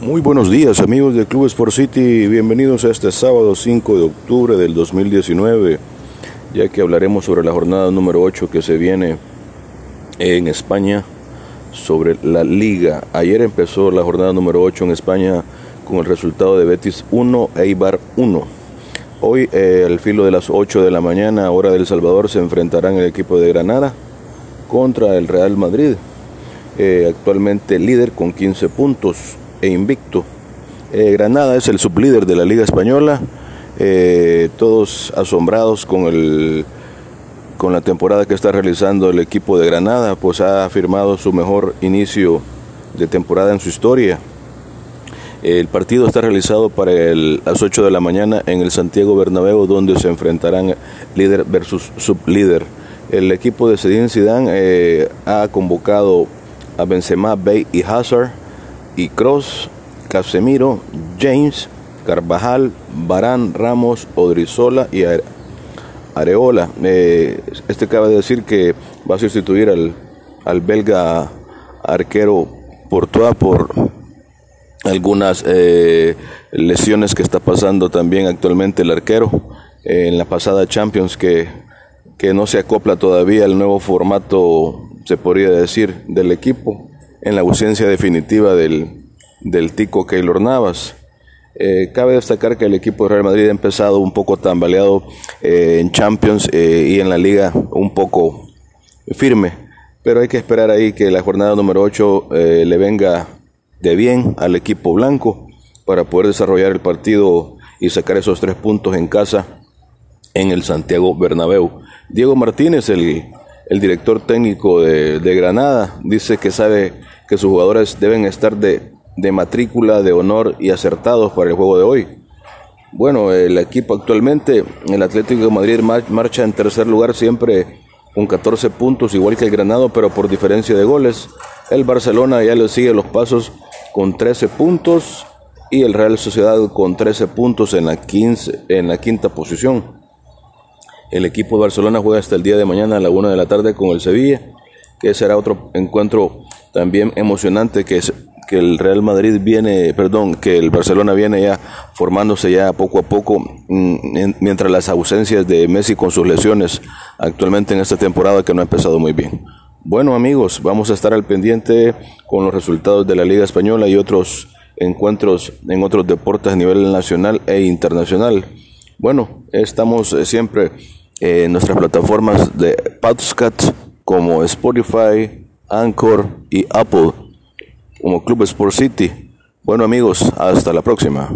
Muy buenos días amigos de Club Sport City, bienvenidos a este sábado 5 de octubre del 2019, ya que hablaremos sobre la jornada número 8 que se viene en España, sobre la liga. Ayer empezó la jornada número 8 en España con el resultado de Betis 1, Eibar 1. Hoy, eh, al filo de las 8 de la mañana, hora del Salvador, se enfrentarán el equipo de Granada contra el Real Madrid, eh, actualmente líder con 15 puntos e invicto. Eh, Granada es el sublíder de la Liga Española, eh, todos asombrados con, el, con la temporada que está realizando el equipo de Granada, pues ha firmado su mejor inicio de temporada en su historia. El partido está realizado para las 8 de la mañana en el Santiago Bernabéu, donde se enfrentarán líder versus sublíder. El equipo de Zidane Zidane eh, ha convocado a Benzema, Bey y Hazard y Cross, Casemiro, James, Carvajal, Barán, Ramos, Odrizola y Areola. Eh, este acaba de decir que va a sustituir al, al belga arquero Portoa por algunas eh, lesiones que está pasando también actualmente el arquero eh, en la pasada Champions que, que no se acopla todavía al nuevo formato, se podría decir, del equipo en la ausencia definitiva del, del tico Keylor Navas. Eh, cabe destacar que el equipo de Real Madrid ha empezado un poco tambaleado eh, en Champions eh, y en la liga un poco firme, pero hay que esperar ahí que la jornada número 8 le venga de bien al equipo blanco para poder desarrollar el partido y sacar esos tres puntos en casa en el Santiago Bernabéu. Diego Martínez, el, el director técnico de, de Granada, dice que sabe que sus jugadores deben estar de, de matrícula, de honor y acertados para el juego de hoy. Bueno, el equipo actualmente, el Atlético de Madrid marcha en tercer lugar siempre con 14 puntos, igual que el Granado, pero por diferencia de goles. El Barcelona ya le sigue los pasos con 13 puntos y el Real Sociedad con 13 puntos en la, 15, en la quinta posición. El equipo de Barcelona juega hasta el día de mañana a la 1 de la tarde con el Sevilla, que será otro encuentro también emocionante que es que el Real Madrid viene, perdón, que el Barcelona viene ya formándose ya poco a poco, mm, mientras las ausencias de Messi con sus lesiones actualmente en esta temporada que no ha empezado muy bien. Bueno amigos, vamos a estar al pendiente con los resultados de la Liga Española y otros encuentros en otros deportes a nivel nacional e internacional. Bueno, estamos eh, siempre en nuestras plataformas de podcast como Spotify, Anchor y Apple como Club Sport City. Bueno amigos, hasta la próxima.